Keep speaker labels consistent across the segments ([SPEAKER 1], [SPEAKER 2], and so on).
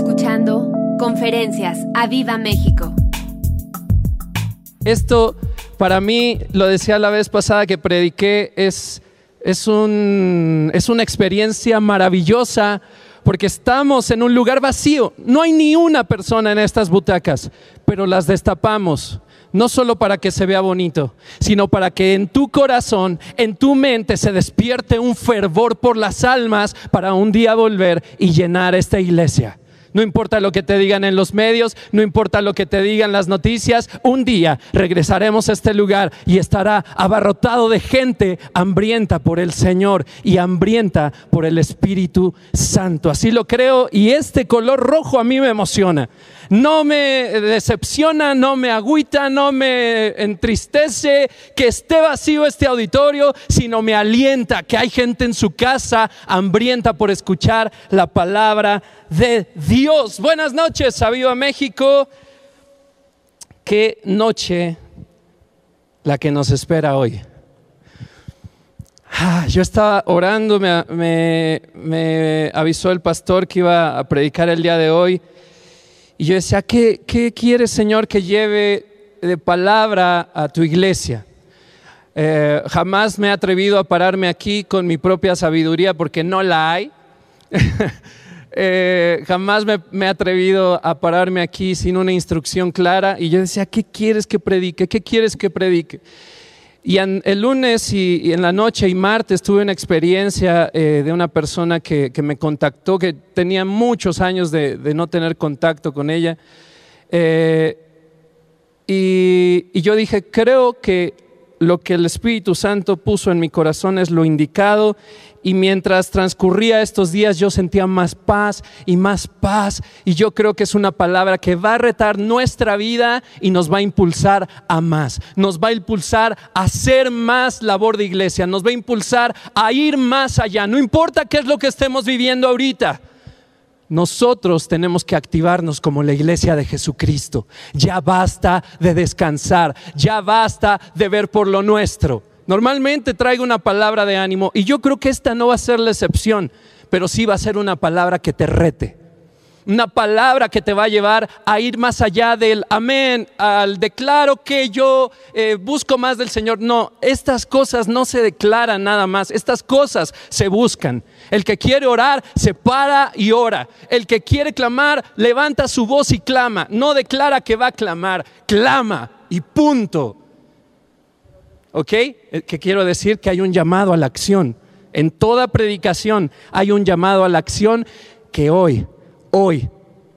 [SPEAKER 1] escuchando Conferencias a Viva México.
[SPEAKER 2] Esto para mí, lo decía la vez pasada que prediqué, es, es, un, es una experiencia maravillosa porque estamos en un lugar vacío. No hay ni una persona en estas butacas, pero las destapamos no solo para que se vea bonito, sino para que en tu corazón, en tu mente se despierte un fervor por las almas para un día volver y llenar esta iglesia. No importa lo que te digan en los medios, no importa lo que te digan las noticias, un día regresaremos a este lugar y estará abarrotado de gente hambrienta por el Señor y hambrienta por el Espíritu Santo. Así lo creo y este color rojo a mí me emociona no me decepciona, no me agüita, no me entristece que esté vacío este auditorio, sino me alienta que hay gente en su casa hambrienta por escuchar la palabra de Dios. Buenas noches, a México. Qué noche la que nos espera hoy. Ah, yo estaba orando, me, me, avisó el pastor que iba a predicar el día de hoy y yo decía, ¿qué, qué quieres, Señor, que lleve de palabra a tu iglesia? Eh, jamás me he atrevido a pararme aquí con mi propia sabiduría porque no la hay. Eh, jamás me, me, he atrevido a pararme aquí sin una instrucción clara. Y yo decía, ¿qué quieres que predique? ¿Qué quieres que predique? Y el lunes y, en la noche y martes tuve una experiencia eh, de una persona que, me contactó, que tenía muchos años de, no tener contacto con ella. Eh, y yo dije, creo que lo que el Espíritu Santo puso en mi corazón es lo indicado y mientras transcurría estos días yo sentía más paz y más paz y yo creo que es una palabra que va a retar nuestra vida y nos va a impulsar a más, nos va a impulsar a hacer más labor de iglesia, nos va a impulsar a ir más allá, no importa qué es lo que estemos viviendo ahorita. Nosotros tenemos que activarnos como la iglesia de Jesucristo. Ya basta de descansar, ya basta de ver por lo nuestro. Normalmente traigo una palabra de ánimo y yo creo que esta no va a ser la excepción, pero sí va a ser una palabra que te rete. Una palabra que te va a llevar a ir más allá del amén, al declaro que yo eh, busco más del Señor. No, estas cosas no se declaran nada más, estas cosas se buscan. El que quiere orar, se para y ora. El que quiere clamar, levanta su voz y clama. No declara que va a clamar, clama y punto. ¿Ok? Eh, que quiero decir que hay un llamado a la acción. En toda predicación hay un llamado a la acción que hoy, hoy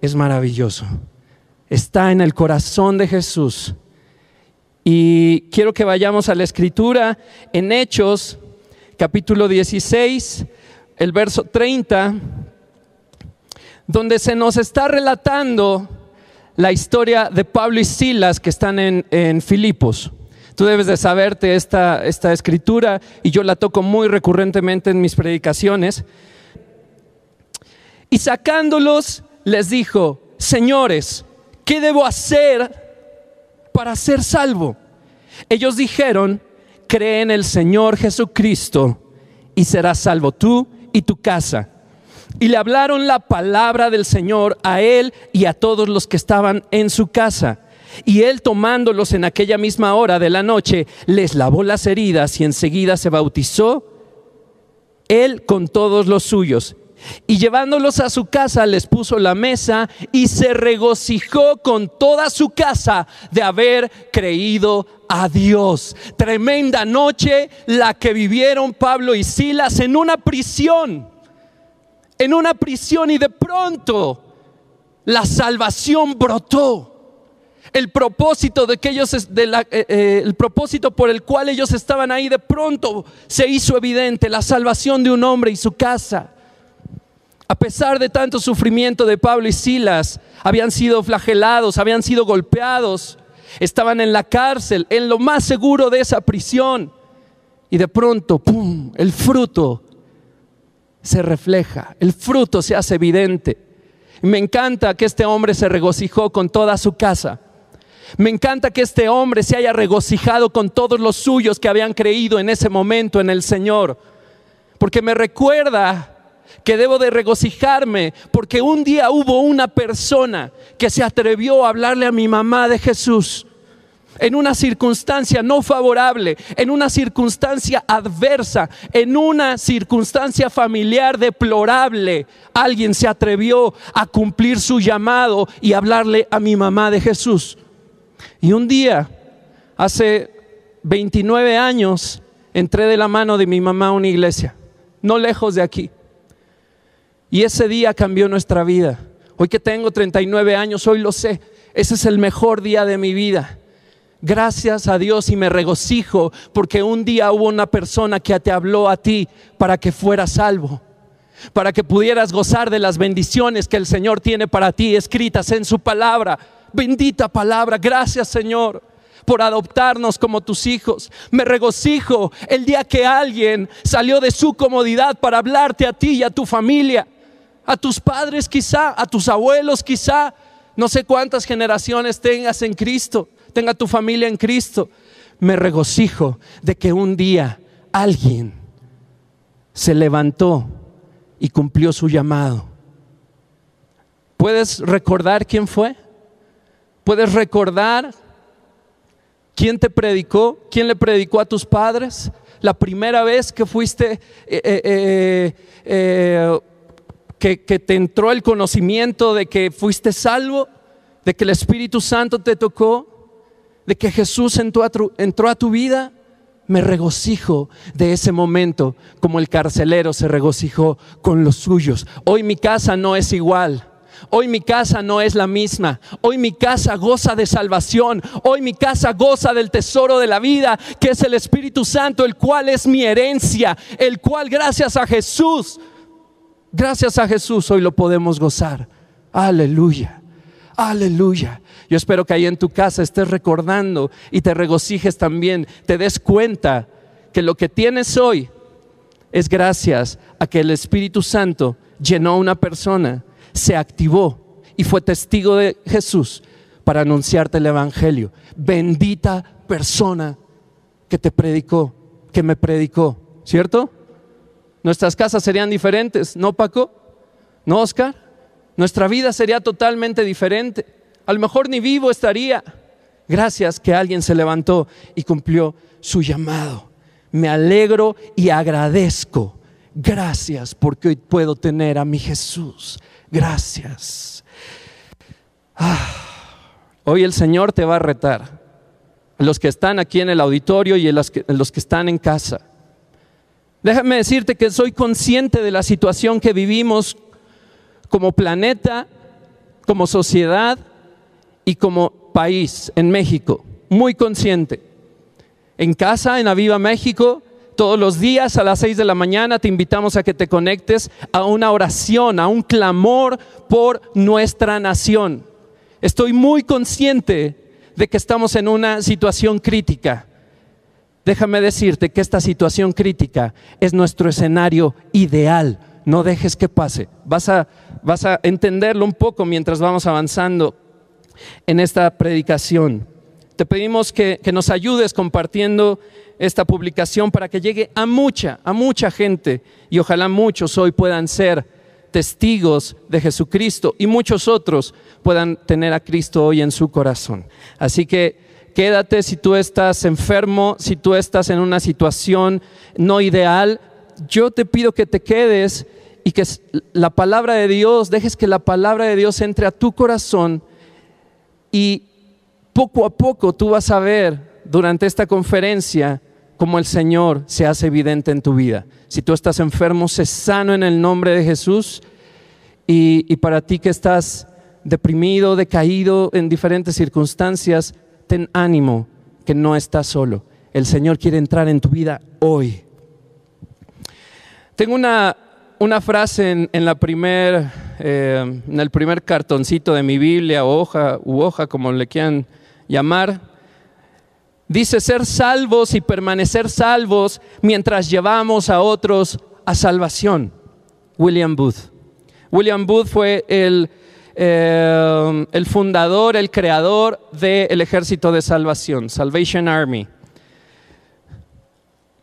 [SPEAKER 2] es maravilloso. Está en el corazón de Jesús. Y quiero que vayamos a la escritura en Hechos, capítulo 16, el verso 30, donde se nos está relatando la historia de Pablo y Silas que están en, Filipos. Tú debes de saberte esta, esta escritura y yo la toco muy recurrentemente en mis predicaciones. Y sacándolos les dijo, señores, ¿qué debo hacer para ser salvo? Ellos dijeron, cree en el Señor Jesucristo y serás salvo tú y tu casa. Y le hablaron la palabra del Señor a él y a todos los que estaban en su casa. Y él tomándolos en aquella misma hora de la noche, les lavó las heridas y enseguida se bautizó, él con todos los suyos. Y llevándolos a su casa les puso la mesa y se regocijó con toda su casa de haber creído a Dios. Tremenda noche la que vivieron Pablo y Silas en una prisión. En una prisión y de pronto la salvación brotó. El propósito de eh, eh, el propósito por el cual ellos estaban ahí, de pronto se hizo evidente la salvación de un hombre y su casa. A pesar de tanto sufrimiento de Pablo y Silas, habían sido flagelados, habían sido golpeados, estaban en la cárcel, en lo más seguro de esa prisión. Y de pronto, ¡pum!, el fruto se refleja, el fruto se hace evidente. me encanta que este hombre se regocijó con toda su casa. Me encanta que este hombre se haya regocijado con todos los suyos que habían creído en ese momento en el Señor. Porque me recuerda que debo de regocijarme porque un día hubo una persona que se atrevió a hablarle a mi mamá de Jesús en una circunstancia no favorable, en una circunstancia adversa, en una circunstancia familiar deplorable, alguien se atrevió a cumplir su llamado y hablarle a mi mamá de Jesús. Y un día, hace 29 años, entré de la mano de mi mamá a una iglesia, no lejos de aquí. Y ese día cambió nuestra vida. Hoy que tengo 39 años, hoy lo sé. Ese es el mejor día de mi vida. Gracias a Dios y me regocijo porque un día hubo una persona que te habló a ti para que fueras salvo, para que pudieras gozar de las bendiciones que el Señor tiene para ti escritas en su palabra. Bendita palabra, gracias Señor por adoptarnos como tus hijos. Me regocijo el día que alguien salió de su comodidad para hablarte a ti y a tu familia, a tus padres quizá, a tus abuelos quizá, no sé cuántas generaciones tengas en Cristo tenga tu familia en Cristo, me regocijo de que un día alguien se levantó y cumplió su llamado. ¿Puedes recordar quién fue? ¿Puedes recordar quién te predicó? ¿Quién le predicó a tus padres? La primera vez que fuiste, eh, eh, eh, que, te entró el conocimiento de que fuiste salvo, de que el Espíritu Santo te tocó de que Jesús entró a, tu, entró a tu vida, me regocijo de ese momento como el carcelero se regocijó con los suyos. Hoy mi casa no es igual. Hoy mi casa no es la misma. Hoy mi casa goza de salvación. Hoy mi casa goza del tesoro de la vida, que es el Espíritu Santo, el cual es mi herencia, el cual gracias a Jesús, gracias a Jesús hoy lo podemos gozar. Aleluya. Aleluya. Yo espero que ahí en tu casa estés recordando y te regocijes también, te des cuenta que lo que tienes hoy es gracias a que el Espíritu Santo llenó a una persona, se activó y fue testigo de Jesús para anunciarte el Evangelio. Bendita persona que te predicó, que me predicó, ¿cierto? Nuestras casas serían diferentes, ¿no, Paco? ¿No, Oscar? Nuestra vida sería totalmente diferente. A lo mejor ni vivo estaría. Gracias que alguien se levantó y cumplió su llamado. Me alegro y agradezco. Gracias porque hoy puedo tener a mi Jesús. Gracias. Ah, hoy el Señor te va a retar. los que están aquí en el auditorio y los que, los que están en casa. Déjame decirte que soy consciente de la situación que vivimos como planeta, como sociedad y como país en México. Muy consciente. En casa, en Aviva México, todos los días a las seis de la mañana te invitamos a que te conectes a una oración, a un clamor por nuestra nación. Estoy muy consciente de que estamos en una situación crítica. Déjame decirte que esta situación crítica es nuestro escenario ideal no dejes que pase. Vas a, vas a entenderlo un poco mientras vamos avanzando en esta predicación. Te pedimos que, que, nos ayudes compartiendo esta publicación para que llegue a mucha, a mucha gente y ojalá muchos hoy puedan ser testigos de Jesucristo y muchos otros puedan tener a Cristo hoy en su corazón. Así que quédate si tú estás enfermo, si tú estás en una situación no ideal, yo te pido que te quedes y que la palabra de Dios, dejes que la palabra de Dios entre a tu corazón y poco a poco tú vas a ver durante esta conferencia cómo el Señor se hace evidente en tu vida. Si tú estás enfermo, sé sano en el nombre de Jesús y, y para ti que estás deprimido, decaído en diferentes circunstancias, ten ánimo que no estás solo. El Señor quiere entrar en tu vida hoy. Tengo una, una frase en, la primer, eh, en el primer cartoncito de mi Biblia, hoja u hoja, como le quieran llamar. Dice ser salvos y permanecer salvos mientras llevamos a otros a salvación. William Booth. William Booth fue el, eh, el fundador, el creador del ejército de salvación, Salvation Army.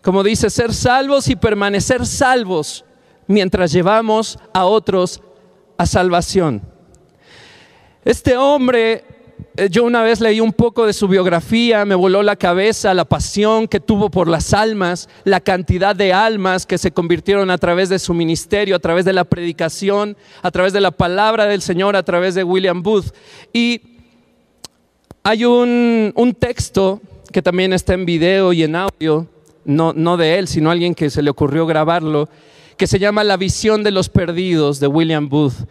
[SPEAKER 2] Como dice, ser salvos y permanecer salvos mientras llevamos a otros a salvación. Este hombre, yo una vez leí un poco de su biografía, me voló la cabeza la pasión que tuvo por las almas, la cantidad de almas que se convirtieron a través de su ministerio, a través de la predicación, a través de la palabra del Señor, a través de William Booth. Y hay un, un texto que también está en video y en audio, no, no de él, sino alguien que se le ocurrió grabarlo, que se llama La visión de los perdidos de William Booth.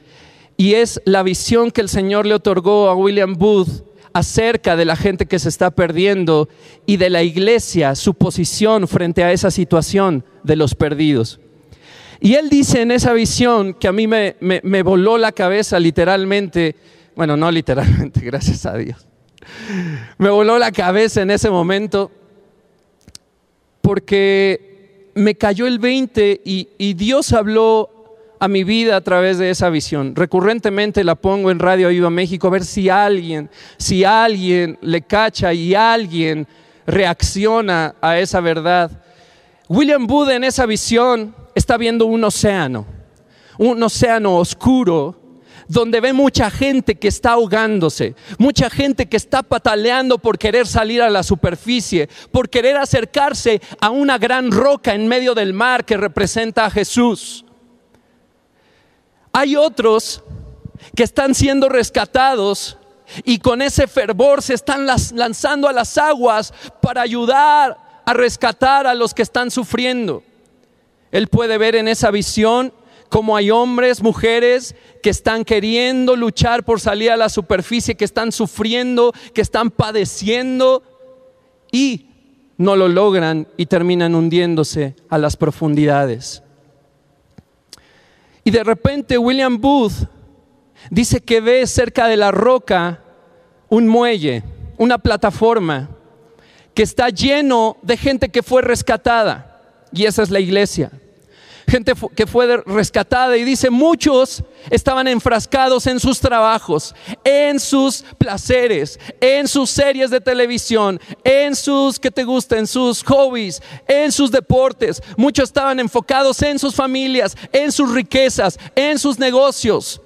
[SPEAKER 2] Y es la visión que el Señor le otorgó a William Booth acerca de la gente que se está perdiendo y de la iglesia, su posición frente a esa situación de los perdidos. Y él dice en esa visión que a mí me, me, voló la cabeza literalmente, bueno, no literalmente, gracias a Dios, me voló la cabeza en ese momento porque me cayó el 20 y, y, Dios habló a mi vida a través de esa visión. Recurrentemente la pongo en Radio Viva México a ver si alguien, si alguien le cacha y alguien reacciona a esa verdad. William Booth en esa visión está viendo un océano, un océano oscuro donde ve mucha gente que está ahogándose, mucha gente que está pataleando por querer salir a la superficie, por querer acercarse a una gran roca en medio del mar que representa a Jesús. Hay otros que están siendo rescatados y con ese fervor se están lanzando a las aguas para ayudar a rescatar a los que están sufriendo. Él puede ver en esa visión como hay hombres, mujeres que están queriendo luchar por salir a la superficie, que están sufriendo, que están padeciendo y no lo logran y terminan hundiéndose a las profundidades. Y de repente William Booth dice que ve cerca de la roca un muelle, una plataforma que está lleno de gente que fue rescatada. Y esa es la iglesia gente que fue rescatada y dice, muchos estaban enfrascados en sus trabajos, en sus placeres, en sus series de televisión, en sus, que te gusta, en sus hobbies, en sus deportes. Muchos estaban enfocados en sus familias, en sus riquezas, en sus negocios.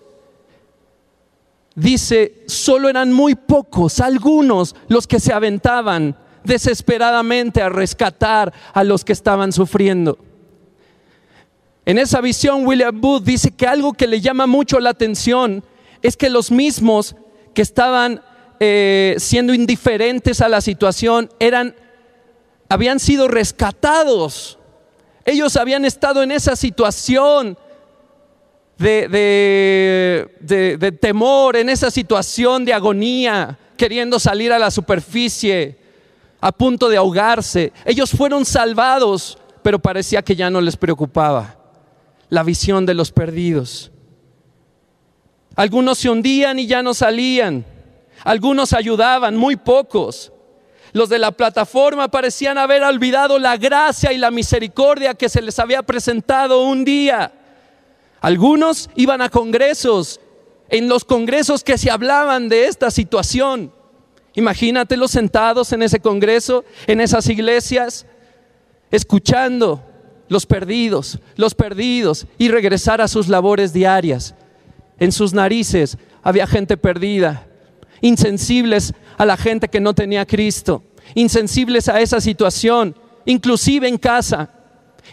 [SPEAKER 2] Dice, solo eran muy pocos, algunos, los que se aventaban desesperadamente a rescatar a los que estaban sufriendo. En esa visión, William Booth dice que algo que le llama mucho la atención es que los mismos que estaban eh, siendo indiferentes a la situación eran, habían sido rescatados. Ellos habían estado en esa situación de, de temor, en esa situación de agonía, queriendo salir a la superficie, a punto de ahogarse. Ellos fueron salvados, pero parecía que ya no les preocupaba la visión de los perdidos. Algunos se hundían y ya no salían. Algunos ayudaban, muy pocos. Los de la plataforma parecían haber olvidado la gracia y la misericordia que se les había presentado un día. Algunos iban a congresos, en los congresos que se hablaban de esta situación. Imagínatelos sentados en ese congreso, en esas iglesias, escuchando los perdidos, los perdidos, y regresar a sus labores diarias. En sus narices había gente perdida, insensibles a la gente que no tenía Cristo, insensibles a esa situación, inclusive en casa,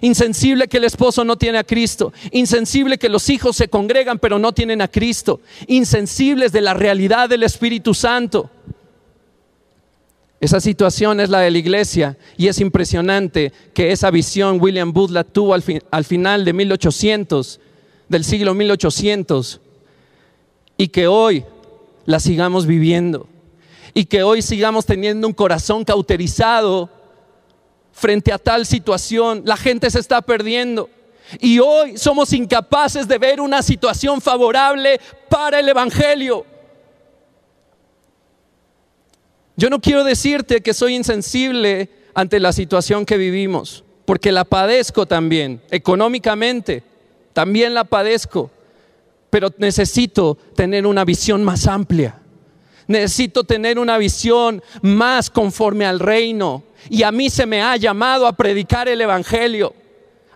[SPEAKER 2] insensible que el esposo no tiene a Cristo, insensible que los hijos se congregan pero no tienen a Cristo, insensibles de la realidad del Espíritu Santo. Esa situación es la de la iglesia y es impresionante que esa visión William Booth la tuvo al, al, final de 1800, del siglo 1800, y que hoy la sigamos viviendo y que hoy sigamos teniendo un corazón cauterizado frente a tal situación. La gente se está perdiendo. Y hoy somos incapaces de ver una situación favorable para el Evangelio. Yo no quiero decirte que soy insensible ante la situación que vivimos, porque la padezco también, económicamente, también la padezco, pero necesito tener una visión más amplia. Necesito tener una visión más conforme al reino. Y a mí se me ha llamado a predicar el Evangelio.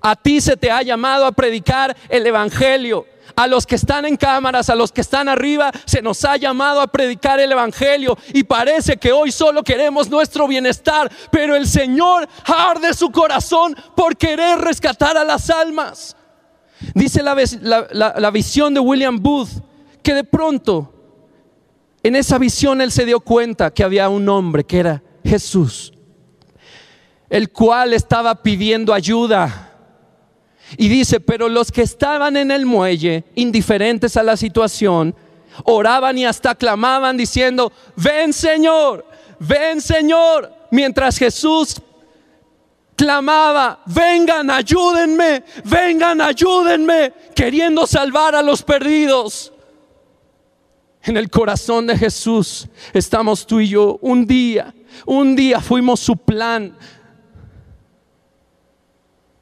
[SPEAKER 2] A ti se te ha llamado a predicar el Evangelio. A los que están en cámaras, a los que están arriba, se nos ha llamado a predicar el Evangelio. Y parece que hoy solo queremos nuestro bienestar, pero el Señor arde su corazón por querer rescatar a las almas. Dice la, la, visión de William Booth que de pronto en esa visión él se dio cuenta que había un hombre que era Jesús, el cual estaba pidiendo ayuda. Y dice, pero los que estaban en el muelle, indiferentes a la situación, oraban y hasta clamaban diciendo, ven Señor, ven Señor, mientras Jesús clamaba, vengan, ayúdenme, vengan, ayúdenme, queriendo salvar a los perdidos. En el corazón de Jesús estamos tú y yo. Un día, un día fuimos su plan.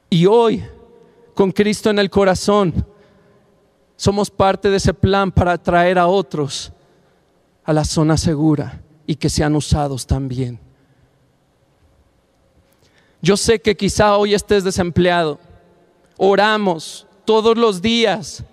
[SPEAKER 2] Y hoy, con Cristo en el corazón, somos parte de ese plan para traer a otros a la zona segura y que sean usados también. Yo sé que quizá hoy estés desempleado. Oramos todos los días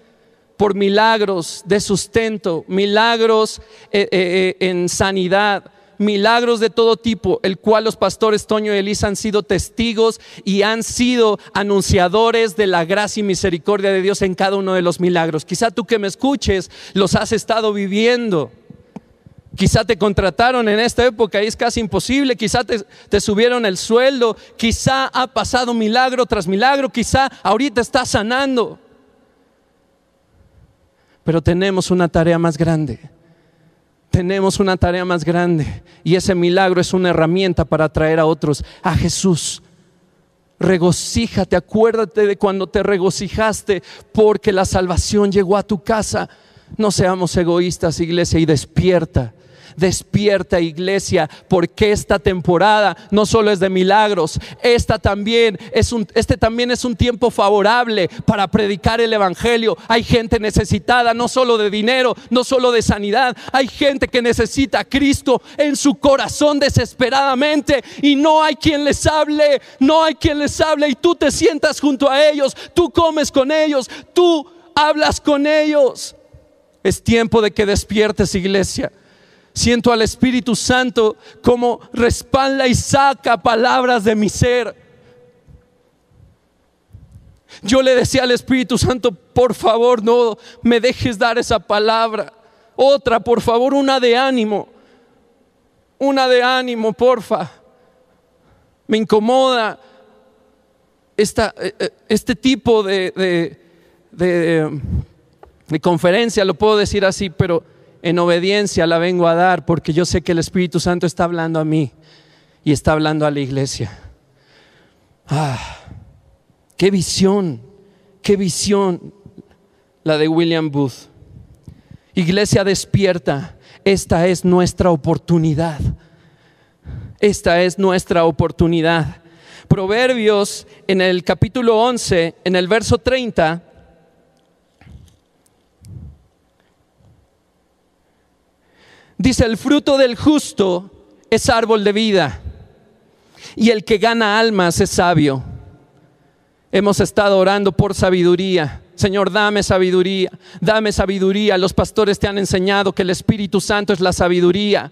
[SPEAKER 2] por milagros de sustento, milagros eh, eh, eh, en sanidad, milagros de todo tipo, el cual los pastores Toño y Elisa han sido testigos y han sido anunciadores de la gracia y misericordia de Dios en cada uno de los milagros. Quizá tú que me escuches los has estado viviendo. Quizá te contrataron en esta época y es casi imposible. Quizá te, te, subieron el sueldo. Quizá ha pasado milagro tras milagro. Quizá ahorita estás sanando. Pero tenemos una tarea más grande. Tenemos una tarea más grande. Y ese milagro es una herramienta para traer a otros a Jesús. Regocíjate, acuérdate de cuando te regocijaste porque la salvación llegó a tu casa. No seamos egoístas, iglesia, y despierta Despierta iglesia, porque esta temporada no solo es de milagros, esta también es un, este también es un tiempo favorable para predicar el Evangelio. Hay gente necesitada, no solo de dinero, no solo de sanidad, hay gente que necesita a Cristo en su corazón desesperadamente y no hay quien les hable, no hay quien les hable y tú te sientas junto a ellos, tú comes con ellos, tú hablas con ellos. Es tiempo de que despiertes iglesia. Siento al Espíritu Santo como respalda y saca palabras de mi ser. Yo le decía al Espíritu Santo, por favor, no me dejes dar esa palabra. Otra, por favor, una de ánimo. Una de ánimo, porfa. Me incomoda esta, eh, eh, este tipo de, de, de, de conferencia, lo puedo decir así, pero en obediencia la vengo a dar porque yo sé que el Espíritu Santo está hablando a mí y está hablando a la iglesia. Ah, qué visión, qué visión la de William Booth. Iglesia despierta, esta es nuestra oportunidad. Esta es nuestra oportunidad. Proverbios en el capítulo 11, en el verso 30, Dice, el fruto del justo es árbol de vida y el que gana almas es sabio. Hemos estado orando por sabiduría. Señor, dame sabiduría, dame sabiduría. Los pastores te han enseñado que el Espíritu Santo es la sabiduría.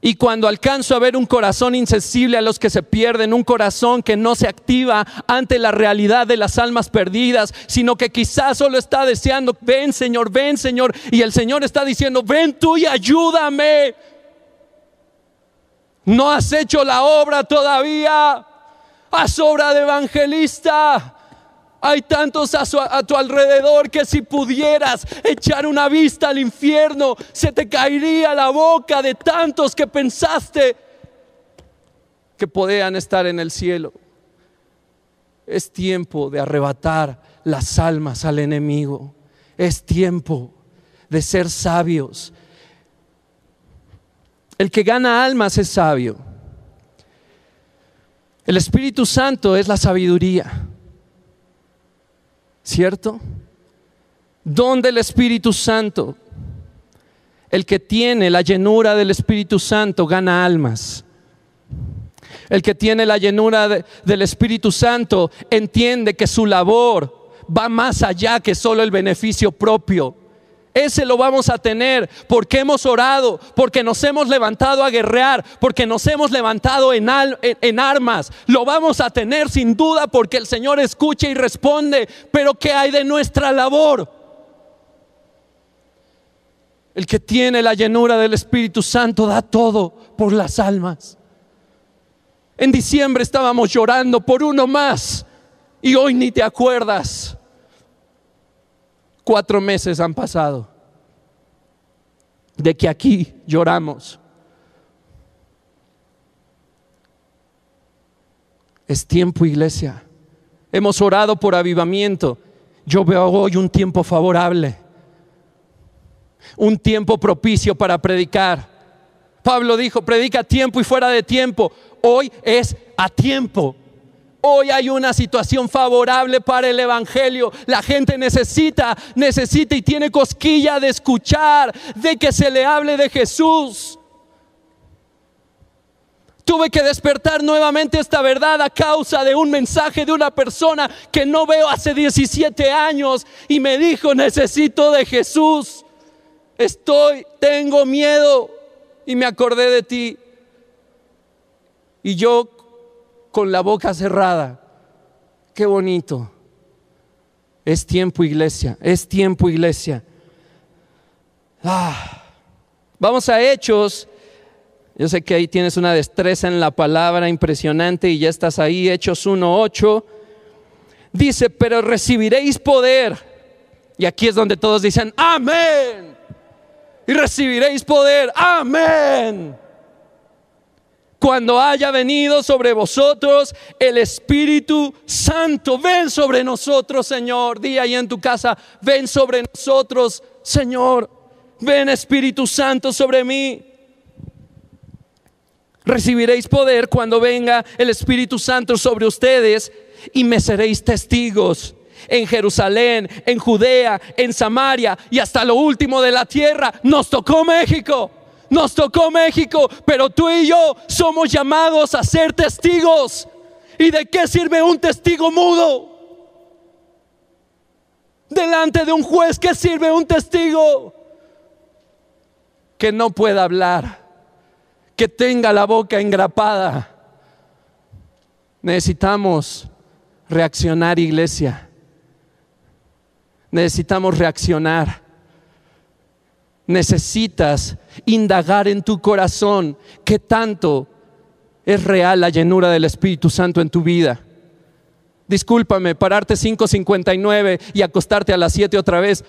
[SPEAKER 2] Y cuando alcanzo a ver un corazón insensible a los que se pierden, un corazón que no se activa ante la realidad de las almas perdidas, sino que quizás solo está deseando, ven Señor, ven Señor, y el Señor está diciendo, ven tú y ayúdame. No has hecho la obra todavía, haz obra de evangelista. Hay tantos a, tu alrededor que si pudieras echar una vista al infierno, se te caería la boca de tantos que pensaste que podían estar en el cielo. Es tiempo de arrebatar las almas al enemigo. Es tiempo de ser sabios. El que gana almas es sabio. El Espíritu Santo es la sabiduría. ¿Cierto? ¿Dónde el Espíritu Santo? El que tiene la llenura del Espíritu Santo gana almas. El que tiene la llenura de- del Espíritu Santo entiende que su labor va más allá que solo el beneficio propio. Ese lo vamos a tener porque hemos orado, porque nos hemos levantado a guerrear, porque nos hemos levantado en, al- en- en armas. Lo vamos a tener sin duda porque el Señor escucha y responde. Pero ¿qué hay de nuestra labor? El que tiene la llenura del Espíritu Santo da todo por las almas. En diciembre estábamos llorando por uno más y hoy ni te acuerdas. Cuatro meses han pasado de que aquí lloramos. Es tiempo, iglesia. Hemos orado por avivamiento. Yo veo hoy un tiempo favorable, un tiempo propicio para predicar. Pablo dijo, predica a tiempo y fuera de tiempo. Hoy es a tiempo. Hoy hay una situación favorable para el Evangelio. La gente necesita, necesita y tiene cosquilla de escuchar, de que se le hable de Jesús. Tuve que despertar nuevamente esta verdad a causa de un mensaje de una persona que no veo hace 17 años y me dijo, necesito de Jesús. Estoy, tengo miedo y me acordé de ti. Y yo con la boca cerrada. Qué bonito. Es tiempo, iglesia. Es tiempo, iglesia. Ah. Vamos a Hechos. Yo sé que ahí tienes una destreza en la palabra impresionante y ya estás ahí. Hechos 1.8. Dice, pero recibiréis poder. Y aquí es donde todos dicen, amén. Y recibiréis poder. Amén cuando haya venido sobre vosotros el Espíritu Santo. Ven sobre nosotros, Señor. Di ahí en tu casa, ven sobre nosotros, Señor. Ven Espíritu Santo sobre mí. Recibiréis poder cuando venga el Espíritu Santo sobre ustedes y me seréis testigos en Jerusalén, en Judea, en Samaria y hasta lo último de la tierra. Nos tocó México. Nos tocó México, pero tú y yo somos llamados a ser testigos. ¿Y de qué sirve un testigo mudo? Delante de un juez, ¿qué sirve un testigo? Que no pueda hablar, que tenga la boca engrapada. Necesitamos reaccionar, iglesia. Necesitamos reaccionar necesitas indagar en tu corazón qué tanto es real la llenura del Espíritu Santo en tu vida. Discúlpame, pararte 5.59 y acostarte a las 7 otra vez,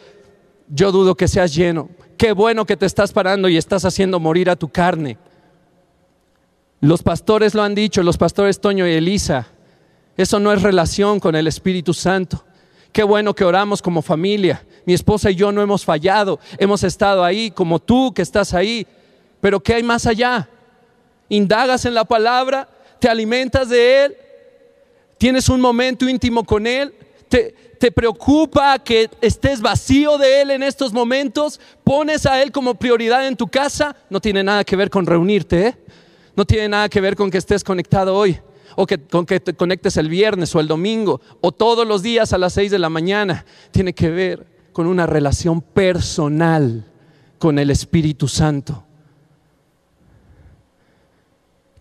[SPEAKER 2] yo dudo que seas lleno. Qué bueno que te estás parando y estás haciendo morir a tu carne. Los pastores lo han dicho, los pastores Toño y Elisa. Eso no es relación con el Espíritu Santo. Qué bueno que oramos como familia. Mi esposa y yo no hemos fallado. Hemos estado ahí como tú que estás ahí. Pero ¿qué hay más allá? Indagas en la palabra, te alimentas de Él, tienes un momento íntimo con Él, te, te preocupa que estés vacío de Él en estos momentos, pones a Él como prioridad en tu casa. No tiene nada que ver con reunirte, ¿eh? No tiene nada que ver con que estés conectado hoy o que, con que te conectes el viernes o el domingo o todos los días a las 6 de la mañana. Tiene que ver con una relación personal con el Espíritu Santo.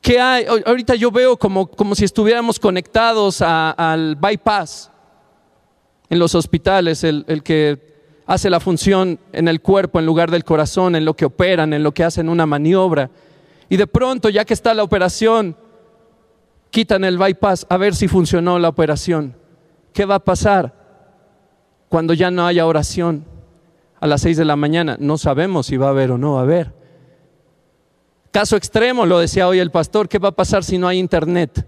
[SPEAKER 2] ¿Qué hay? Ahorita yo veo como, como si estuviéramos conectados al bypass en los hospitales, el, el que hace la función en el cuerpo en lugar del corazón, en lo que operan, en lo que hacen una maniobra. Y de pronto, ya que está la operación, quitan el bypass a ver si funcionó la operación. ¿Qué va a pasar cuando ya no haya oración a las 6 de la mañana? No sabemos si va a haber o no va a haber. Caso extremo, lo decía hoy el pastor, ¿qué va a pasar si no hay internet?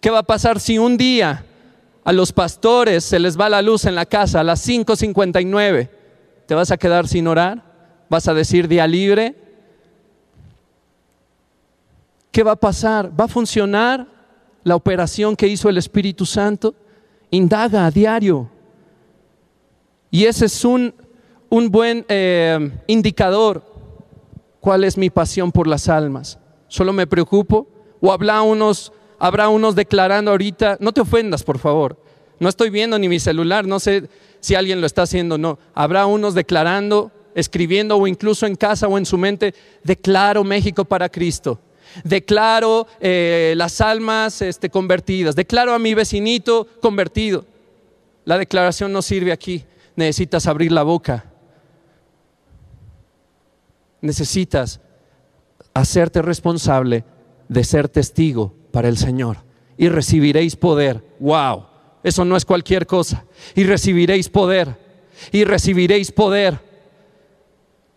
[SPEAKER 2] ¿Qué va a pasar si un día a los pastores se les va la luz en la casa a las 5.59? ¿Te vas a quedar sin orar? ¿Vas a decir día libre? ¿Qué va a pasar? ¿Va a funcionar la operación que hizo el Espíritu Santo? Indaga a diario. Y ese es un, un buen eh, indicador. ¿Cuál es mi pasión por las almas? ¿Solo me preocupo O habrá unos, habrá unos declarando ahorita, no te ofendas, por favor. No estoy viendo ni mi celular, no sé si alguien lo está haciendo o no. Habrá unos declarando, escribiendo o incluso en casa o en su mente, declaro México para Cristo. Declaro eh, las almas este, convertidas. Declaro a mi vecinito convertido. La declaración no sirve aquí. Necesitas abrir la boca. Necesitas hacerte responsable de ser testigo para el Señor. Y recibiréis poder. ¡Wow! Eso no es cualquier cosa. Y recibiréis poder. Y recibiréis poder.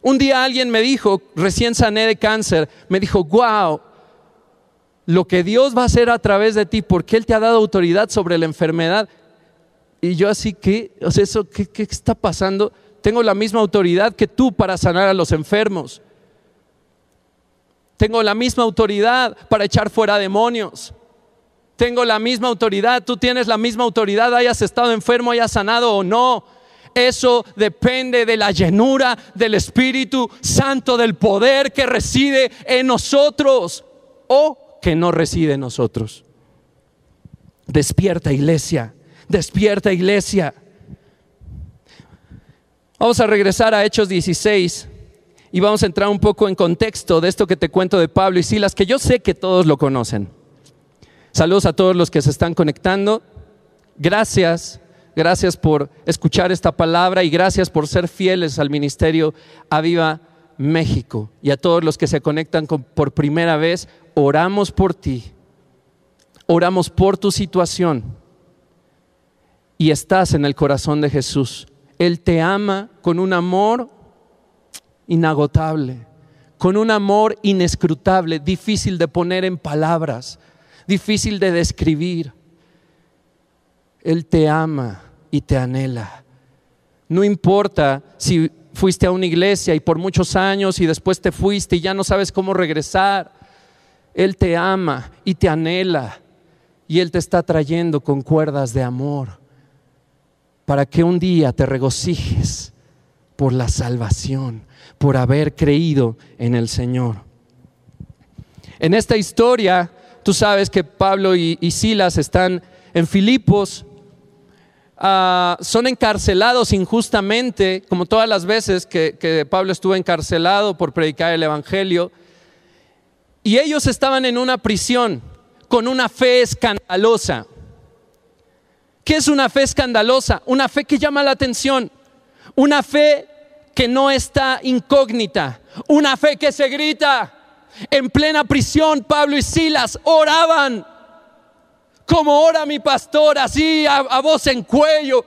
[SPEAKER 2] Un día alguien me dijo, recién sané de cáncer, me dijo, wow, lo que Dios va a hacer a través de ti, porque Él te ha dado autoridad sobre la enfermedad. Y yo así que, o sea, eso, ¿qué, ¿qué, está pasando? Tengo la misma autoridad que tú para sanar a los enfermos. Tengo la misma autoridad para echar fuera demonios. Tengo la misma autoridad, tú tienes la misma autoridad, hayas estado enfermo, hayas sanado o no. Eso depende de la llenura del Espíritu Santo, del poder que reside en nosotros o que no reside en nosotros. Despierta iglesia, despierta iglesia. Vamos a regresar a Hechos 16 y vamos a entrar un poco en contexto de esto que te cuento de Pablo y Silas, que yo sé que todos lo conocen. Saludos a todos los que se están conectando. Gracias, gracias por escuchar esta palabra y gracias por ser fieles al ministerio Aviva México. Y a todos los que se conectan por primera vez, oramos por ti. Oramos por tu situación. Y estás en el corazón de Jesús. Él te ama con un amor inagotable, con un amor inescrutable, difícil de poner en palabras difícil de describir. Él te ama y te anhela. No importa si fuiste a una iglesia y por muchos años y después te fuiste y ya no sabes cómo regresar. Él te ama y te anhela y Él te está trayendo con cuerdas de amor para que un día te regocijes por la salvación, por haber creído en el Señor. En esta historia Tú sabes que Pablo y, Silas están en Filipos, ah, son encarcelados injustamente, como todas las veces que, Pablo estuvo encarcelado por predicar el Evangelio. Y ellos estaban en una prisión con una fe escandalosa. ¿Qué es una fe escandalosa? Una fe que llama la atención. Una fe que no está incógnita. Una fe que se grita. En plena prisión, Pablo y Silas oraban como ora mi pastor, así a, voz en cuello.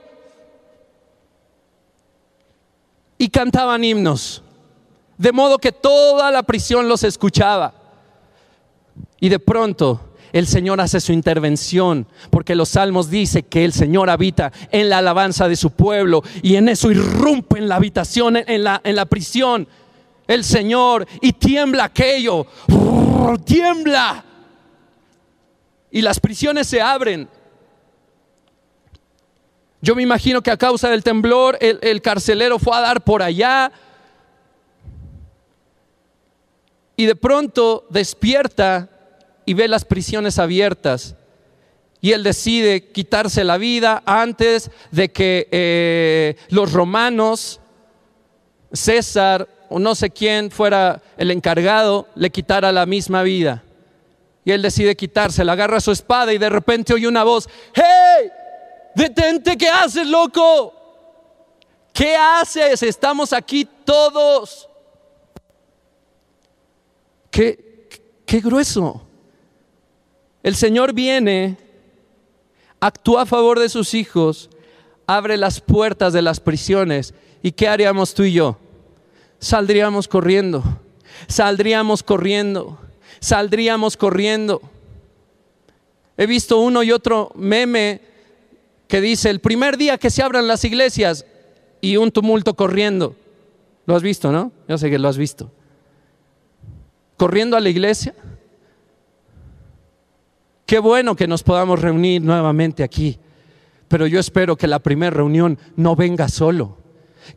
[SPEAKER 2] Y cantaban himnos, de modo que toda la prisión los escuchaba. Y de pronto el Señor hace su intervención, porque los salmos dice que el Señor habita en la alabanza de su pueblo y en eso irrumpe en la habitación, en la, en la prisión el Señor y tiembla aquello, tiembla. Y las prisiones se abren. Yo me imagino que a causa del temblor el, el carcelero fue a dar por allá y de pronto despierta y ve las prisiones abiertas. Y él decide quitarse la vida antes de que eh, los romanos, César, o no sé quién fuera el encargado, le quitara la misma vida. Y él decide quitársela, agarra su espada y de repente oye una voz, ¡Hey! ¡Detente! ¿Qué haces, loco? ¿Qué haces? Estamos aquí todos. Qué, qué grueso. El Señor viene, actúa a favor de sus hijos, abre las puertas de las prisiones. ¿Y qué haríamos tú y yo? saldríamos corriendo, saldríamos corriendo, saldríamos corriendo. He visto uno y otro meme que dice, el primer día que se abran las iglesias y un tumulto corriendo. Lo has visto, ¿no? Yo sé que lo has visto. Corriendo a la iglesia. Qué bueno que nos podamos reunir nuevamente aquí, pero yo espero que la primera reunión no venga solo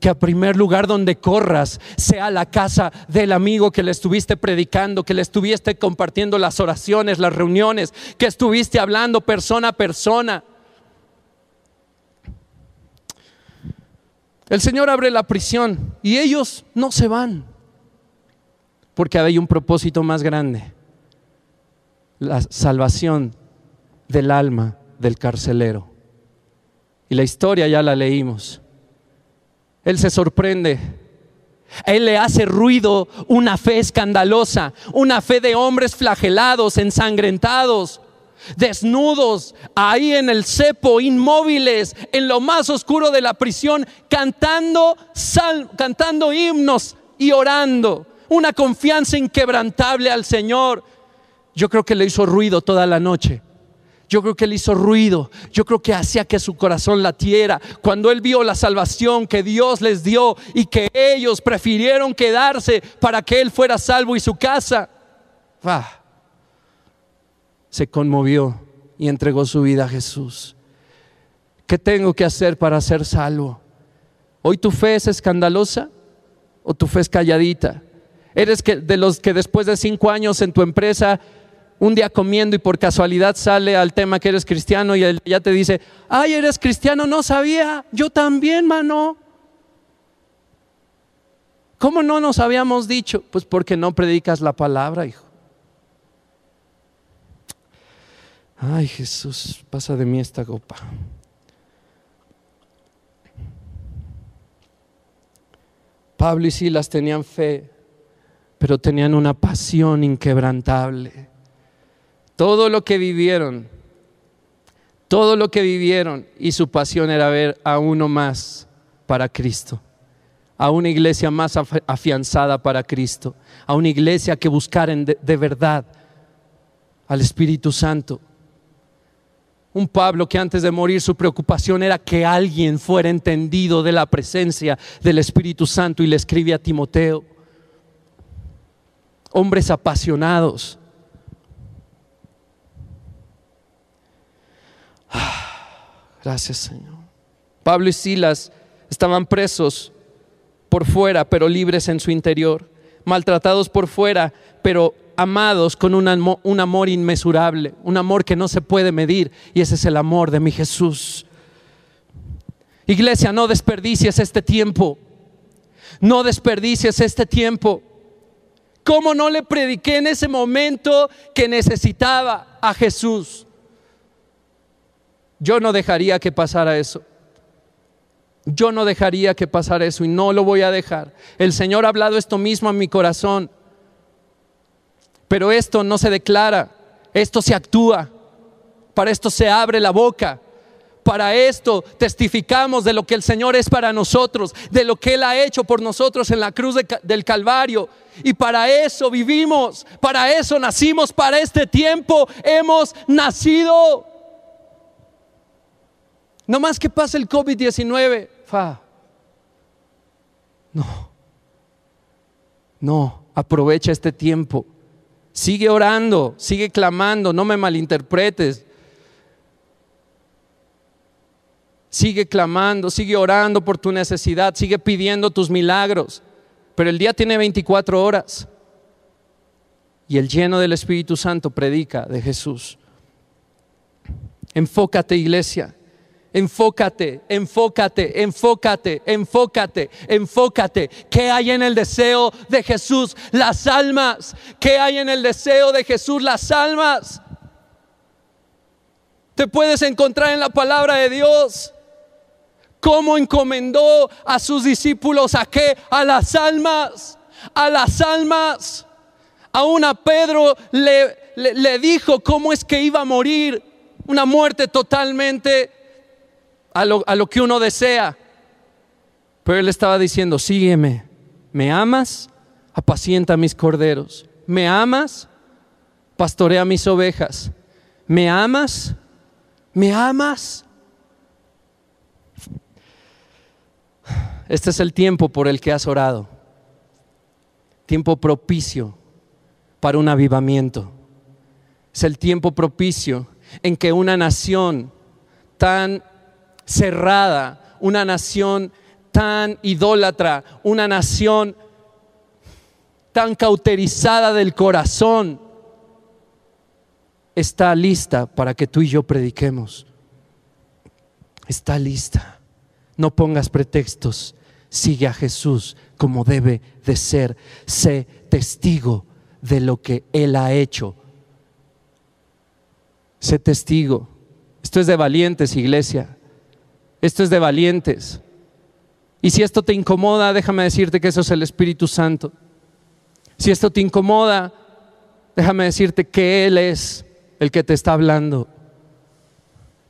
[SPEAKER 2] que a primer lugar donde corras sea la casa del amigo que le estuviste predicando, que le estuviste compartiendo las oraciones, las reuniones, que estuviste hablando persona a persona. El Señor abre la prisión y ellos no se van, porque hay un propósito más grande, la salvación del alma del carcelero. Y la historia ya la leímos. Él se sorprende. él le hace ruido una fe escandalosa, una fe de hombres flagelados, ensangrentados, desnudos, ahí en el cepo, inmóviles, en lo más oscuro de la prisión, cantando, cantando himnos y orando. Una confianza inquebrantable al Señor. Yo creo que le hizo ruido toda la noche. Yo creo que él hizo ruido. Yo creo que hacía que su corazón latiera. Cuando él vio la salvación que Dios les dio y que ellos prefirieron quedarse para que él fuera salvo y su casa, ah, se conmovió y entregó su vida a Jesús. ¿Qué tengo que hacer para ser salvo? ¿Hoy tu fe es escandalosa o tu fe es calladita? ¿Eres de los que después de cinco años en tu empresa un día comiendo y por casualidad sale al tema que eres cristiano y él ya te dice, ay, eres cristiano, no sabía, yo también, mano. ¿Cómo no nos habíamos dicho? Pues porque no predicas la palabra, hijo. Ay, Jesús, pasa de mí esta copa. Pablo y Silas tenían fe, pero tenían una pasión inquebrantable todo lo que vivieron, todo lo que vivieron y su pasión era ver a uno más para Cristo, a una iglesia más afianzada para Cristo, a una iglesia que buscaran de, de verdad al Espíritu Santo. Un Pablo que antes de morir su preocupación era que alguien fuera entendido de la presencia del Espíritu Santo y le escribe a Timoteo. Hombres apasionados, Gracias, Señor. Pablo y Silas estaban presos por fuera, pero libres en su interior, maltratados por fuera, pero amados con un, amor inmesurable, un amor que no se puede medir, y ese es el amor de mi Jesús. Iglesia, no desperdicies este tiempo, no desperdicies este tiempo. ¿Cómo no le prediqué en ese momento que necesitaba a Jesús? Yo no dejaría que pasara eso. Yo no dejaría que pasara eso y no lo voy a dejar. El Señor ha hablado esto mismo a mi corazón. Pero esto no se declara, esto se actúa. Para esto se abre la boca. Para esto testificamos de lo que el Señor es para nosotros, de lo que Él ha hecho por nosotros en la cruz del Calvario. Y para eso vivimos, para eso nacimos, para este tiempo hemos nacido. No más que pase el COVID-19, fa. No. No, aprovecha este tiempo. Sigue orando, sigue clamando, no me malinterpretes. Sigue clamando, sigue orando por tu necesidad, sigue pidiendo tus milagros. Pero el día tiene 24 horas. Y el lleno del Espíritu Santo predica de Jesús. Enfócate, iglesia. Enfócate, enfócate, enfócate, enfócate, enfócate. ¿Qué hay en el deseo de Jesús? Las almas. ¿Qué hay en el deseo de Jesús? Las almas. Te puedes encontrar en la palabra de Dios. ¿Cómo encomendó a sus discípulos a qué? A las almas. A las almas. Aún a Pedro le, le, le dijo cómo es que iba a morir. Una muerte totalmente a lo, que uno desea. Pero él estaba diciendo, sígueme, ¿me amas? Apacienta mis corderos. ¿Me amas? Pastorea mis ovejas. ¿Me amas? ¿Me amas? Este es el tiempo por el que has orado. Tiempo propicio para un avivamiento. Es el tiempo propicio en que una nación tan cerrada, una nación tan idólatra, una nación tan cauterizada del corazón, está lista para que tú y yo prediquemos. Está lista. No pongas pretextos. Sigue a Jesús como debe de ser. Sé testigo de lo que Él ha hecho. Sé testigo. Esto es de valientes, iglesia. Esto es de valientes. Y si esto te incomoda, déjame decirte que eso es el Espíritu Santo. Si esto te incomoda, déjame decirte que Él es el que te está hablando.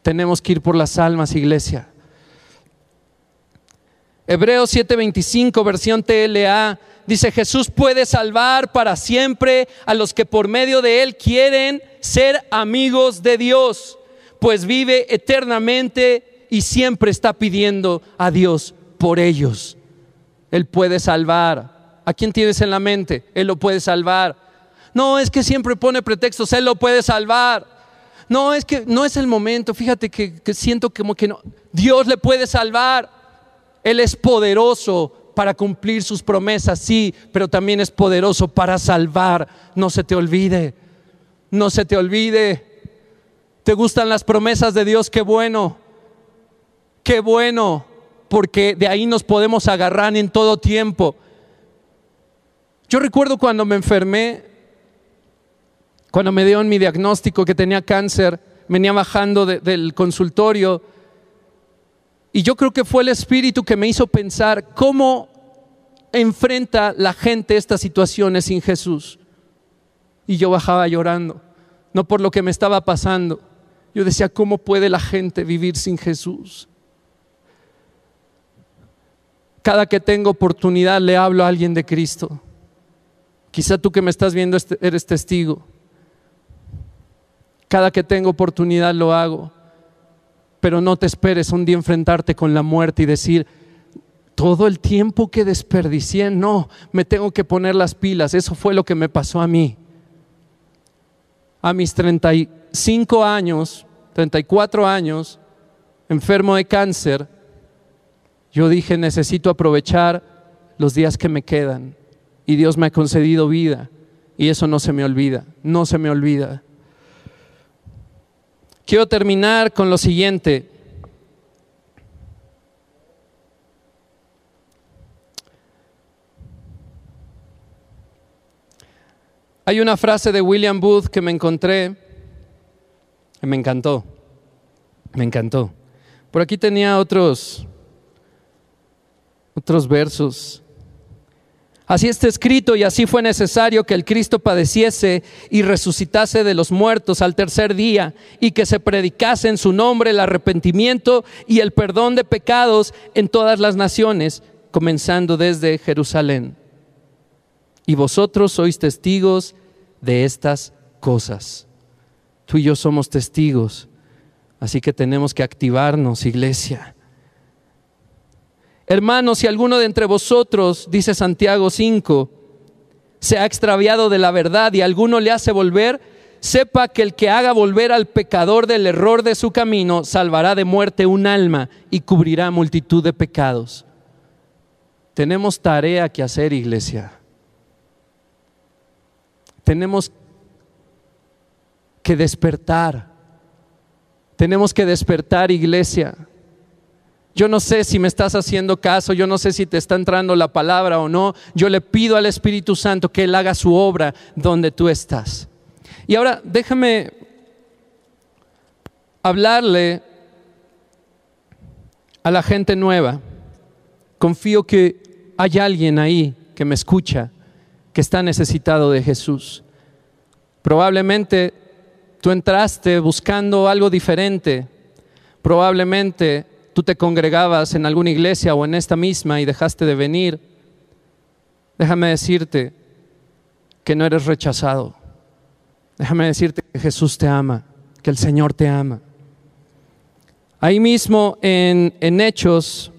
[SPEAKER 2] Tenemos que ir por las almas, iglesia. Hebreos 7:25, versión TLA, dice, Jesús puede salvar para siempre a los que por medio de Él quieren ser amigos de Dios, pues vive eternamente y siempre está pidiendo a Dios por ellos. Él puede salvar. ¿A quién tienes en la mente? Él lo puede salvar. No, es que siempre pone pretextos, Él lo puede salvar. No, es que no es el momento, fíjate que, siento como que no. Dios le puede salvar. Él es poderoso para cumplir sus promesas, sí, pero también es poderoso para salvar. No se te olvide, no se te olvide. ¿Te gustan las promesas de Dios? Qué bueno, qué bueno, porque de ahí nos podemos agarrar en todo tiempo. Yo recuerdo cuando me enfermé, cuando me dieron mi diagnóstico que tenía cáncer, venía bajando del consultorio y yo creo que fue el Espíritu que me hizo pensar cómo enfrenta la gente estas situaciones sin Jesús. Y yo bajaba llorando, no por lo que me estaba pasando. Yo decía, ¿cómo puede la gente vivir sin Jesús? Cada que tengo oportunidad le hablo a alguien de Cristo. Quizá tú que me estás viendo este, eres testigo. Cada que tengo oportunidad lo hago. Pero no te esperes un día enfrentarte con la muerte y decir, todo el tiempo que desperdicié, no, me tengo que poner las pilas. Eso fue lo que me pasó a mí. A mis 35 años, 34 años, enfermo de cáncer, yo dije, necesito aprovechar los días que me quedan. Y Dios me ha concedido vida. Y eso no se me olvida, no se me olvida. Quiero terminar con lo siguiente. Hay una frase de William Booth que me encontré, me encantó, me encantó. Por aquí tenía otros, otros versos. Así está escrito y así fue necesario que el Cristo padeciese y resucitase de los muertos al tercer día y que se predicase en su nombre el arrepentimiento y el perdón de pecados en todas las naciones, comenzando desde Jerusalén. Y vosotros sois testigos de estas cosas. Tú y yo somos testigos, así que tenemos que activarnos, iglesia Hermanos, si alguno de entre vosotros, dice Santiago 5, se ha extraviado de la verdad y alguno le hace volver, sepa que el que haga volver al pecador del error de su camino salvará de muerte un alma y cubrirá multitud de pecados. Tenemos tarea que hacer, iglesia. Tenemos que despertar. Tenemos que despertar, iglesia. Yo no sé si me estás haciendo caso, yo no sé si te está entrando la palabra o no. Yo le pido al Espíritu Santo que Él haga su obra donde tú estás. Y ahora déjame hablarle a la gente nueva. Confío que hay alguien ahí que me escucha, que está necesitado de Jesús. Probablemente tú entraste buscando algo diferente. Probablemente tú te congregabas en alguna iglesia o en esta misma y dejaste de venir, déjame decirte que no eres rechazado. Déjame decirte que Jesús te ama, que el Señor te ama. Ahí mismo en, Hechos,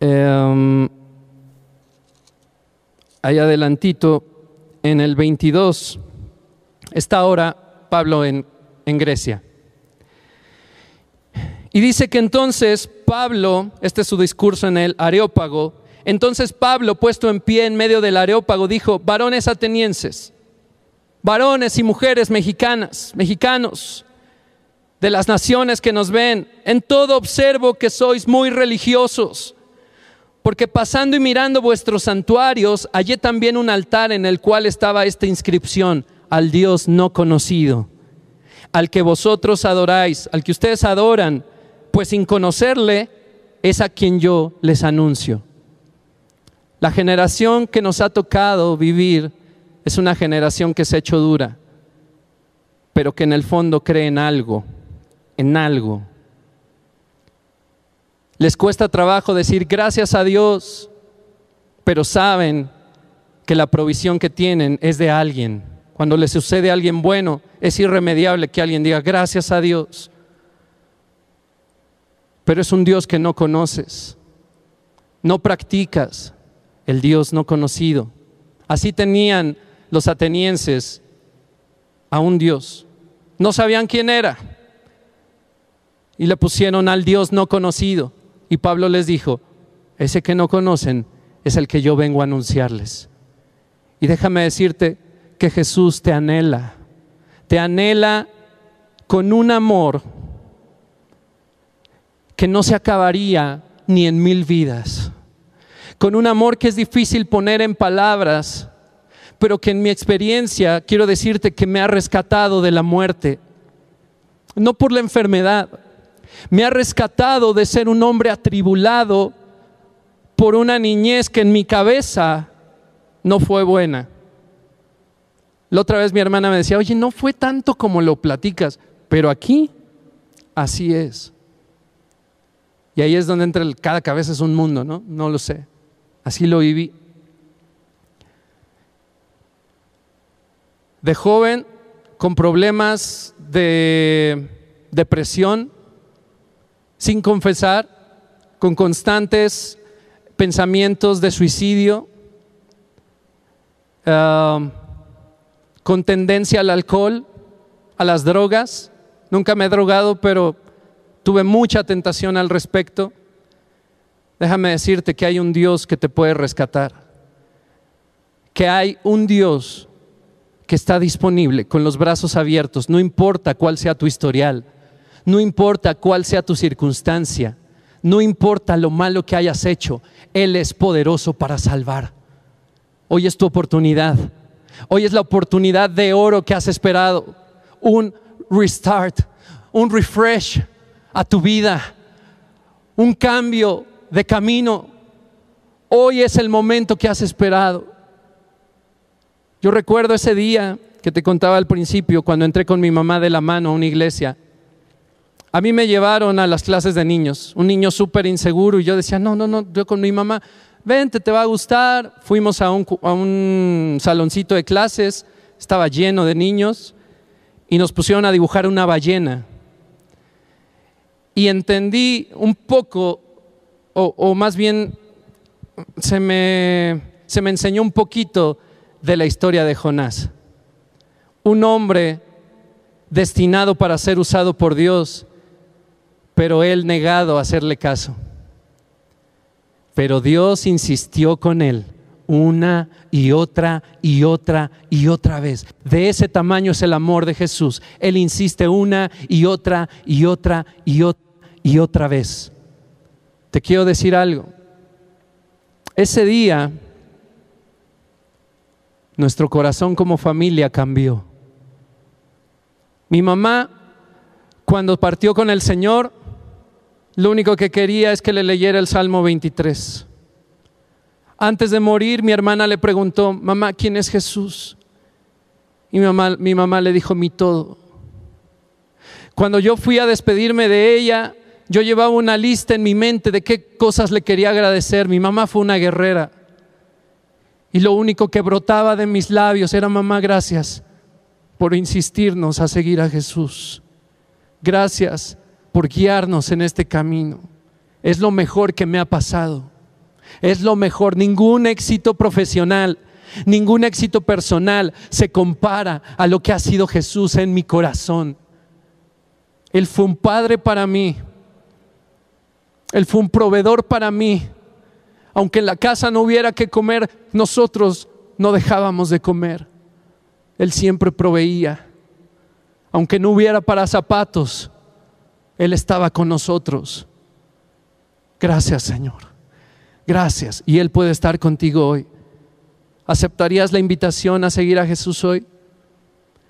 [SPEAKER 2] eh, ahí adelantito, en el 22, está ahora Pablo en, en Grecia. Y dice que entonces Pablo, este es su discurso en el Areópago, entonces Pablo, puesto en pie en medio del Areópago, dijo, varones atenienses, varones y mujeres mexicanas, mexicanos, de las naciones que nos ven, en todo observo que sois muy religiosos, porque pasando y mirando vuestros santuarios, hallé también un altar en el cual estaba esta inscripción, al Dios no conocido, al que vosotros adoráis, al que ustedes adoran, pues sin conocerle es a quien yo les anuncio. La generación que nos ha tocado vivir es una generación que se ha hecho dura, pero que en el fondo cree en algo, en algo. Les cuesta trabajo decir gracias a Dios, pero saben que la provisión que tienen es de alguien. Cuando les sucede a alguien bueno, es irremediable que alguien diga gracias a Dios. Pero es un Dios que no conoces, no practicas, el Dios no conocido. Así tenían los atenienses a un Dios. No sabían quién era. Y le pusieron al Dios no conocido. Y Pablo les dijo, ese que no conocen es el que yo vengo a anunciarles. Y déjame decirte que Jesús te anhela. Te anhela con un amor que no se acabaría ni en mil vidas con un amor que es difícil poner en palabras, pero que en mi experiencia quiero decirte que me ha rescatado de la muerte, no por la enfermedad, me ha rescatado de ser un hombre atribulado por una niñez que en mi cabeza no fue buena. La otra vez mi hermana me decía, oye, no fue tanto como lo platicas, pero aquí así es. Y ahí es donde entra el, cada cabeza es un mundo, ¿no? No lo sé. Así lo viví. De joven, con problemas de depresión, sin confesar, con constantes pensamientos de suicidio, ah, con tendencia al alcohol, a las drogas. Nunca me he drogado, pero tuve mucha tentación al respecto. Déjame decirte que hay un Dios que te puede rescatar, que hay un Dios que está disponible con los brazos abiertos, no importa cuál sea tu historial, no importa cuál sea tu circunstancia, no importa lo malo que hayas hecho, Él es poderoso para salvar. Hoy es tu oportunidad, hoy es la oportunidad de oro que has esperado, un restart, un refresh a tu vida, un cambio de camino. Hoy es el momento que has esperado. Yo recuerdo ese día que te contaba al principio, cuando entré con mi mamá de la mano a una iglesia. A mí me llevaron a las clases de niños, un niño súper inseguro, y yo decía, no, no, no, yo con mi mamá, vente, te va a gustar. Fuimos a un, a un saloncito de clases, estaba lleno de niños, y nos pusieron a dibujar una ballena. Y entendí un poco o, más bien se me, se me enseñó un poquito de la historia de Jonás. Un hombre destinado para ser usado por Dios, pero él negado a hacerle caso. Pero Dios insistió con él una y otra y otra y otra vez. De ese tamaño es el amor de Jesús. Él insiste una y otra y otra y otra y otra vez. Te quiero decir algo. Ese día, nuestro corazón como familia cambió. Mi mamá, cuando partió con el Señor, lo único que quería es que le leyera el Salmo 23. Antes de morir, mi hermana le preguntó, mamá, ¿quién es Jesús? Y mi mamá, mi mamá le dijo, mi todo. Cuando yo fui a despedirme de ella, yo llevaba una lista en mi mente de qué cosas le quería agradecer. Mi mamá fue una guerrera. Y lo único que brotaba de mis labios era, mamá, gracias por insistirnos a seguir a Jesús. Gracias por guiarnos en este camino. Es lo mejor que me ha pasado. Es lo mejor. Ningún éxito profesional, ningún éxito personal se compara a lo que ha sido Jesús en mi corazón. Él fue un padre para mí Él fue un proveedor para mí. Aunque en la casa no hubiera que comer, nosotros no dejábamos de comer. Él siempre proveía. Aunque no hubiera para zapatos, Él estaba con nosotros. Gracias Señor. Gracias. Y Él puede estar contigo hoy. ¿Aceptarías la invitación a seguir a Jesús hoy?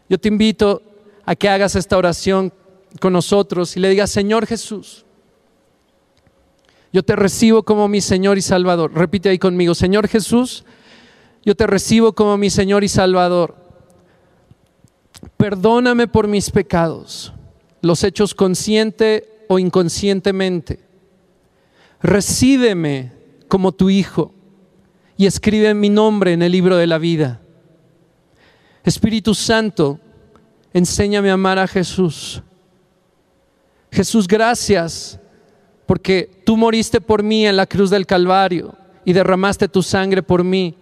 [SPEAKER 2] Yo te invito a que hagas esta oración con nosotros y le digas, Señor Jesús, yo te recibo como mi Señor y Salvador. Repite ahí conmigo, Señor Jesús, yo te recibo como mi Señor y Salvador. Perdóname por mis pecados, los hechos consciente o inconscientemente. Recíbeme como tu Hijo y escribe mi nombre en el libro de la vida. Espíritu Santo, enséñame a amar a Jesús. Jesús, gracias porque tú moriste por mí en la cruz del Calvario y derramaste tu sangre por mí.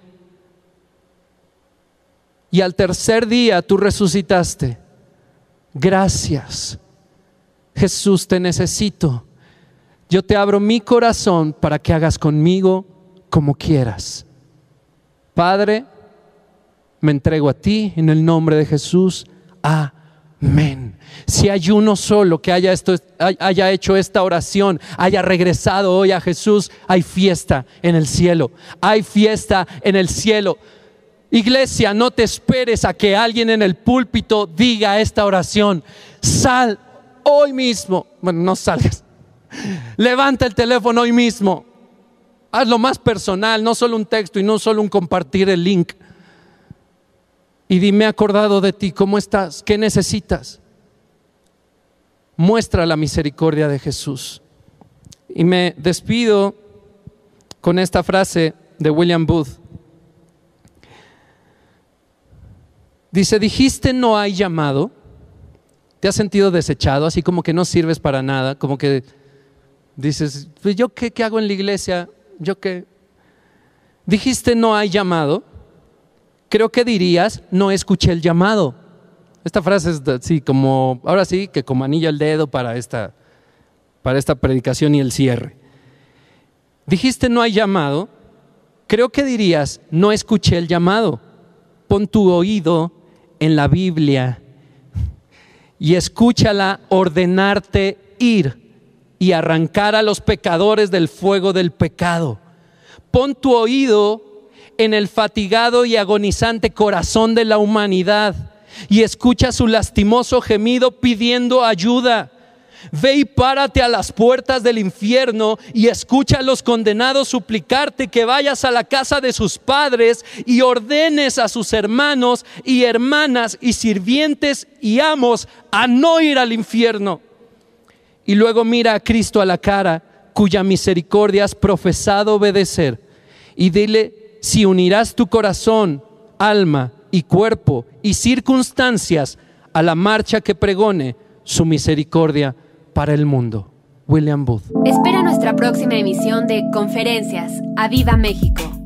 [SPEAKER 2] Y al tercer día tú resucitaste. Gracias. Jesús, te necesito. Yo te abro mi corazón para que hagas conmigo como quieras. Padre, me entrego a ti en el nombre de Jesús. Amén. Si hay uno solo que haya, hecho esta oración, haya regresado hoy a Jesús, hay fiesta en el cielo. Hay fiesta en el cielo. Iglesia, no te esperes a que alguien en el púlpito diga esta oración. Sal hoy mismo. Bueno, no salgas. Levanta el teléfono hoy mismo. Hazlo más personal, no solo un texto y no solo un compartir el link. Y dime acordado de ti, ¿cómo estás? ¿Qué necesitas? Muestra la misericordia de Jesús. Y me despido con esta frase de William Booth. Dice, dijiste no hay llamado. ¿Te has sentido desechado, así como que no sirves para nada? Como que dices, pues yo qué, qué hago en la iglesia? ¿Yo qué? Dijiste no hay llamado. Creo que dirías, no escuché el llamado. Esta frase es así como, ahora sí, que como anillo al dedo para esta, para esta predicación y el cierre. Dijiste no hay llamado. Creo que dirías, no escuché el llamado. Pon tu oído en la Biblia y escúchala ordenarte ir y arrancar a los pecadores del fuego del pecado. Pon tu oído en el fatigado y agonizante corazón de la humanidad y escucha su lastimoso gemido pidiendo ayuda. Ve y párate a las puertas del infierno y escucha a los condenados suplicarte que vayas a la casa de sus padres y ordenes a sus hermanos y hermanas y sirvientes y amos a no ir al infierno. Y luego mira a Cristo a la cara, cuya misericordia has profesado obedecer, y dile si unirás tu corazón, alma y cuerpo y circunstancias a la marcha que pregone su misericordia para el mundo. William Booth.
[SPEAKER 1] Espera nuestra próxima emisión de Conferencias. ¡A Viva México!